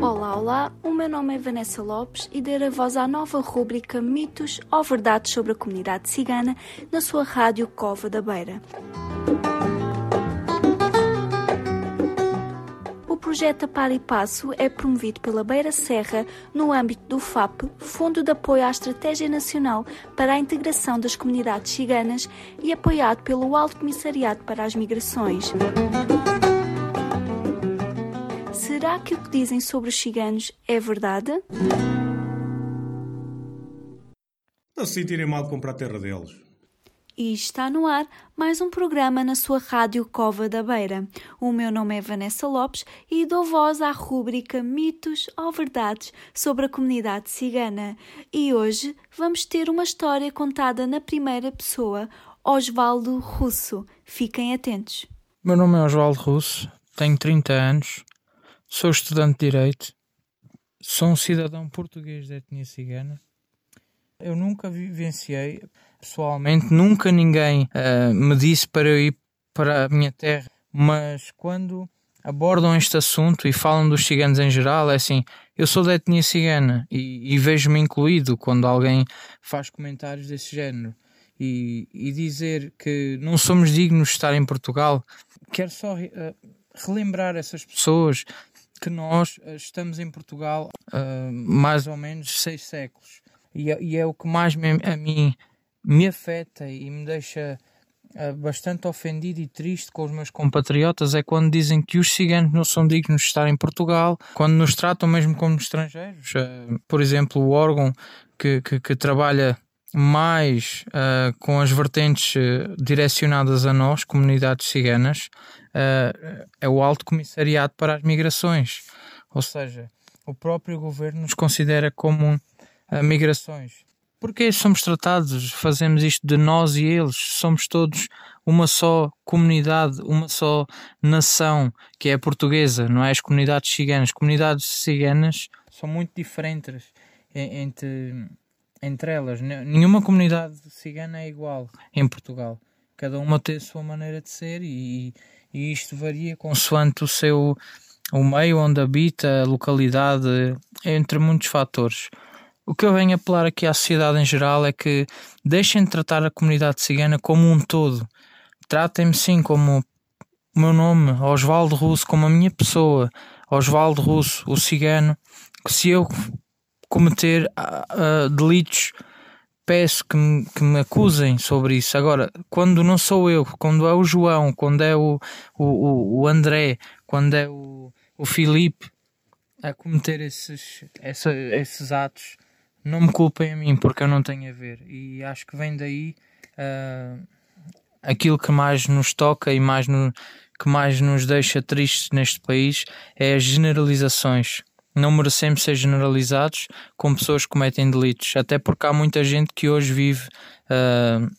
Olá, olá, o meu nome é Vanessa Lopes e darei voz à nova rúbrica Mitos ou Verdades sobre a Comunidade Cigana na sua rádio Cova da Beira. Projeto Par e Passo é promovido pela Beira Serra no âmbito do FAP, Fundo de Apoio à Estratégia Nacional para a Integração das Comunidades Ciganas e apoiado pelo Alto Comissariado para as Migrações. Será que o que dizem sobre os ciganos é verdade? Não se sentirem mal de comprar a terra deles. E está no ar mais um programa na sua rádio Cova da Beira. O meu nome é Vanessa Lopes e dou voz à rúbrica Mitos ou Verdades sobre a comunidade cigana. E hoje vamos ter uma história contada na primeira pessoa, Osvaldo Russo. Fiquem atentos. Meu nome é Osvaldo Russo, tenho 30 anos, sou estudante de Direito, sou um cidadão português de etnia cigana. Eu nunca vivenciei, pessoalmente, nunca ninguém uh, me disse para eu ir para a minha terra, mas quando abordam este assunto e falam dos ciganos em geral, é assim, eu sou da etnia cigana e, e vejo-me incluído quando alguém faz comentários desse género. E, e, dizer que não somos dignos de estar em Portugal, quero só uh, relembrar essas pessoas que nós uh, estamos em Portugal uh, mais ou menos seis séculos e, é, e é o que mais me, a mim me afeta e me deixa uh, bastante ofendido e triste com os meus compatriotas é quando dizem que os ciganos não são dignos de estar em Portugal, quando nos tratam mesmo como estrangeiros. Uh, por exemplo, o órgão que, que, que trabalha mais uh, com as vertentes direcionadas a nós, comunidades ciganas, é o Alto Comissariado para as Migrações. Ou seja, o próprio governo nos considera como uh, migrações. Porque somos tratados, fazemos isto de nós e eles, somos todos uma só comunidade, uma só nação, que é a portuguesa, não é? As comunidades ciganas. Comunidades ciganas são muito diferentes entre, entre elas. Nenhuma comunidade cigana é igual em Portugal. Cada uma tem a sua maneira de ser e, e isto varia consoante o seu o meio onde habita, a localidade, entre muitos fatores. O que eu venho apelar aqui à sociedade em geral é que deixem de tratar a comunidade cigana como um todo. Tratem-me sim como o meu nome, Osvaldo Russo, como a minha pessoa, Osvaldo Russo, o cigano, que se eu cometer uh, delitos, peço que me, que me acusem sobre isso. Agora, quando não sou eu, quando é o João, quando é o, o, o André, quando é o, o Filipe a cometer esses, esses atos, não me culpem a mim porque eu não tenho a ver. E acho que vem daí uh, aquilo que mais nos toca e mais no, que mais nos deixa tristes neste país é as generalizações. Não merecemos ser generalizados com pessoas que cometem delitos, até porque há muita gente que hoje vive uh,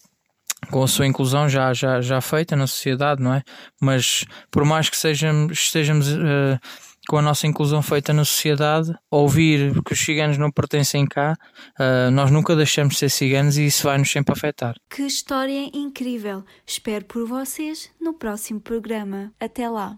com a sua inclusão já, já, já feita na sociedade, não é? Mas por mais que sejamos, estejamos uh, com a nossa inclusão feita na sociedade, ouvir que os ciganos não pertencem cá, uh, nós nunca deixamos de ser ciganos e isso vai nos sempre afetar. Que história incrível! Espero por vocês no próximo programa. Até lá!